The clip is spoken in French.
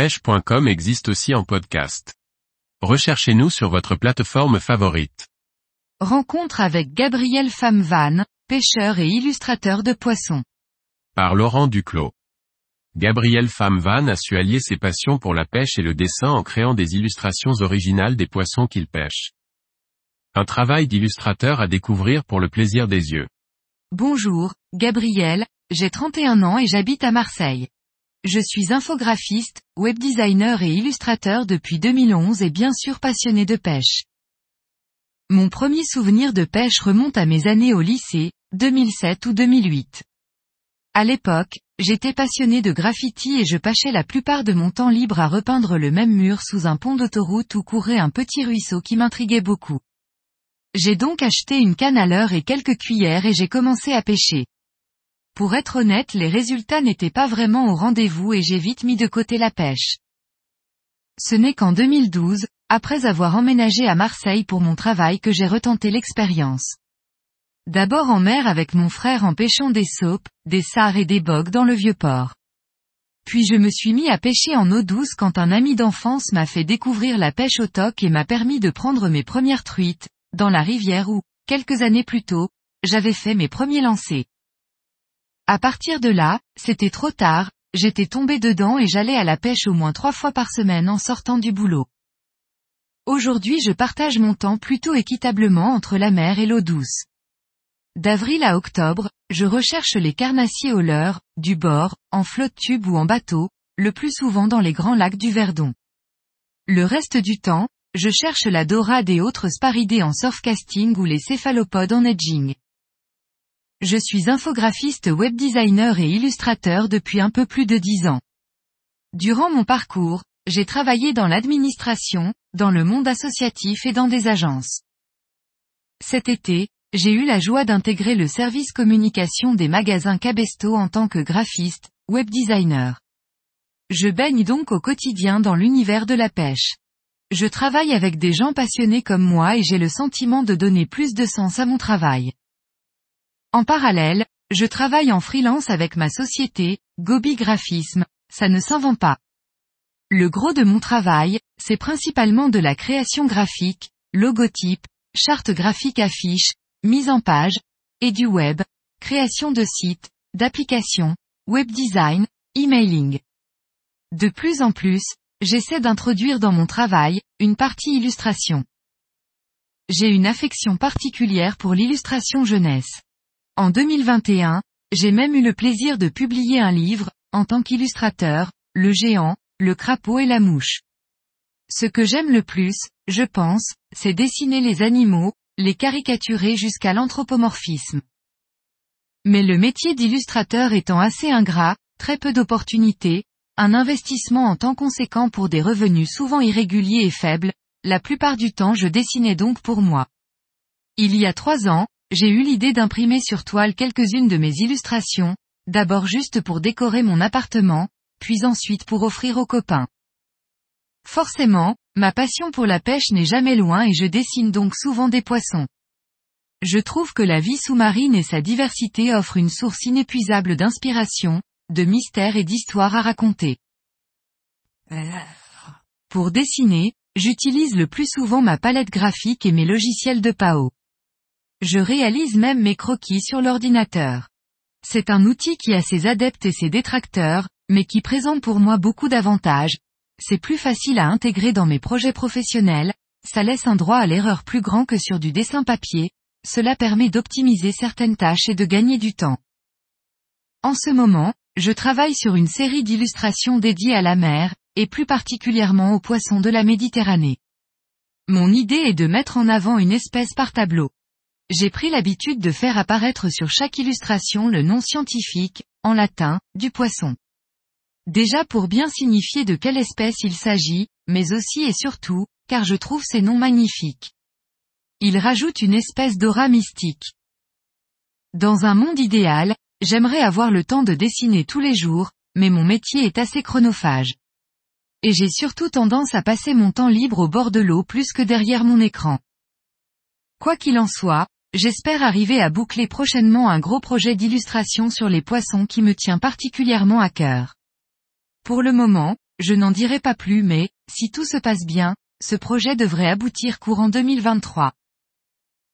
pêche.com existe aussi en podcast. Recherchez-nous sur votre plateforme favorite. Rencontre avec Gabriel Famvan, pêcheur et illustrateur de poissons. Par Laurent Duclos. Gabriel Famvan a su allier ses passions pour la pêche et le dessin en créant des illustrations originales des poissons qu'il pêche. Un travail d'illustrateur à découvrir pour le plaisir des yeux. Bonjour, Gabriel, j'ai 31 ans et j'habite à Marseille. Je suis infographiste, webdesigner et illustrateur depuis 2011 et bien sûr passionné de pêche. Mon premier souvenir de pêche remonte à mes années au lycée, 2007 ou 2008. À l'époque, j'étais passionné de graffiti et je pâchais la plupart de mon temps libre à repeindre le même mur sous un pont d'autoroute où courait un petit ruisseau qui m'intriguait beaucoup. J'ai donc acheté une canne à l'heure et quelques cuillères et j'ai commencé à pêcher. Pour être honnête les résultats n'étaient pas vraiment au rendez-vous et j'ai vite mis de côté la pêche. Ce n'est qu'en 2012, après avoir emménagé à Marseille pour mon travail que j'ai retenté l'expérience. D'abord en mer avec mon frère en pêchant des saupes, des sards et des bogues dans le vieux port. Puis je me suis mis à pêcher en eau douce quand un ami d'enfance m'a fait découvrir la pêche au toc et m'a permis de prendre mes premières truites, dans la rivière où, quelques années plus tôt, j'avais fait mes premiers lancers. À partir de là, c'était trop tard, j'étais tombé dedans et j'allais à la pêche au moins trois fois par semaine en sortant du boulot. Aujourd'hui je partage mon temps plutôt équitablement entre la mer et l'eau douce. D'avril à octobre, je recherche les carnassiers au leurre, du bord, en flotte tube ou en bateau, le plus souvent dans les grands lacs du Verdon. Le reste du temps, je cherche la dorade et autres sparidés en surfcasting ou les céphalopodes en edging. Je suis infographiste web designer et illustrateur depuis un peu plus de dix ans. Durant mon parcours, j'ai travaillé dans l'administration, dans le monde associatif et dans des agences. Cet été, j'ai eu la joie d'intégrer le service communication des magasins Cabesto en tant que graphiste, web designer. Je baigne donc au quotidien dans l'univers de la pêche. Je travaille avec des gens passionnés comme moi et j'ai le sentiment de donner plus de sens à mon travail. En parallèle, je travaille en freelance avec ma société, Gobi Graphisme, ça ne s'en pas. Le gros de mon travail, c'est principalement de la création graphique, logotype, charte graphique affiche, mise en page, et du web, création de sites, d'applications, web design, emailing. De plus en plus, j'essaie d'introduire dans mon travail, une partie illustration. J'ai une affection particulière pour l'illustration jeunesse. En 2021, j'ai même eu le plaisir de publier un livre, en tant qu'illustrateur, Le géant, le crapaud et la mouche. Ce que j'aime le plus, je pense, c'est dessiner les animaux, les caricaturer jusqu'à l'anthropomorphisme. Mais le métier d'illustrateur étant assez ingrat, très peu d'opportunités, un investissement en temps conséquent pour des revenus souvent irréguliers et faibles, la plupart du temps je dessinais donc pour moi. Il y a trois ans, j'ai eu l'idée d'imprimer sur toile quelques-unes de mes illustrations, d'abord juste pour décorer mon appartement, puis ensuite pour offrir aux copains. Forcément, ma passion pour la pêche n'est jamais loin et je dessine donc souvent des poissons. Je trouve que la vie sous-marine et sa diversité offrent une source inépuisable d'inspiration, de mystère et d'histoire à raconter. Pour dessiner, j'utilise le plus souvent ma palette graphique et mes logiciels de PAO. Je réalise même mes croquis sur l'ordinateur. C'est un outil qui a ses adeptes et ses détracteurs, mais qui présente pour moi beaucoup d'avantages. C'est plus facile à intégrer dans mes projets professionnels, ça laisse un droit à l'erreur plus grand que sur du dessin papier, cela permet d'optimiser certaines tâches et de gagner du temps. En ce moment, je travaille sur une série d'illustrations dédiées à la mer, et plus particulièrement aux poissons de la Méditerranée. Mon idée est de mettre en avant une espèce par tableau. J'ai pris l'habitude de faire apparaître sur chaque illustration le nom scientifique, en latin, du poisson. Déjà pour bien signifier de quelle espèce il s'agit, mais aussi et surtout, car je trouve ces noms magnifiques. Ils rajoutent une espèce d'aura mystique. Dans un monde idéal, j'aimerais avoir le temps de dessiner tous les jours, mais mon métier est assez chronophage. Et j'ai surtout tendance à passer mon temps libre au bord de l'eau plus que derrière mon écran. Quoi qu'il en soit, J'espère arriver à boucler prochainement un gros projet d'illustration sur les poissons qui me tient particulièrement à cœur. Pour le moment, Je n'en dirai pas plus mais, si tout se passe bien, ce projet devrait aboutir courant 2023.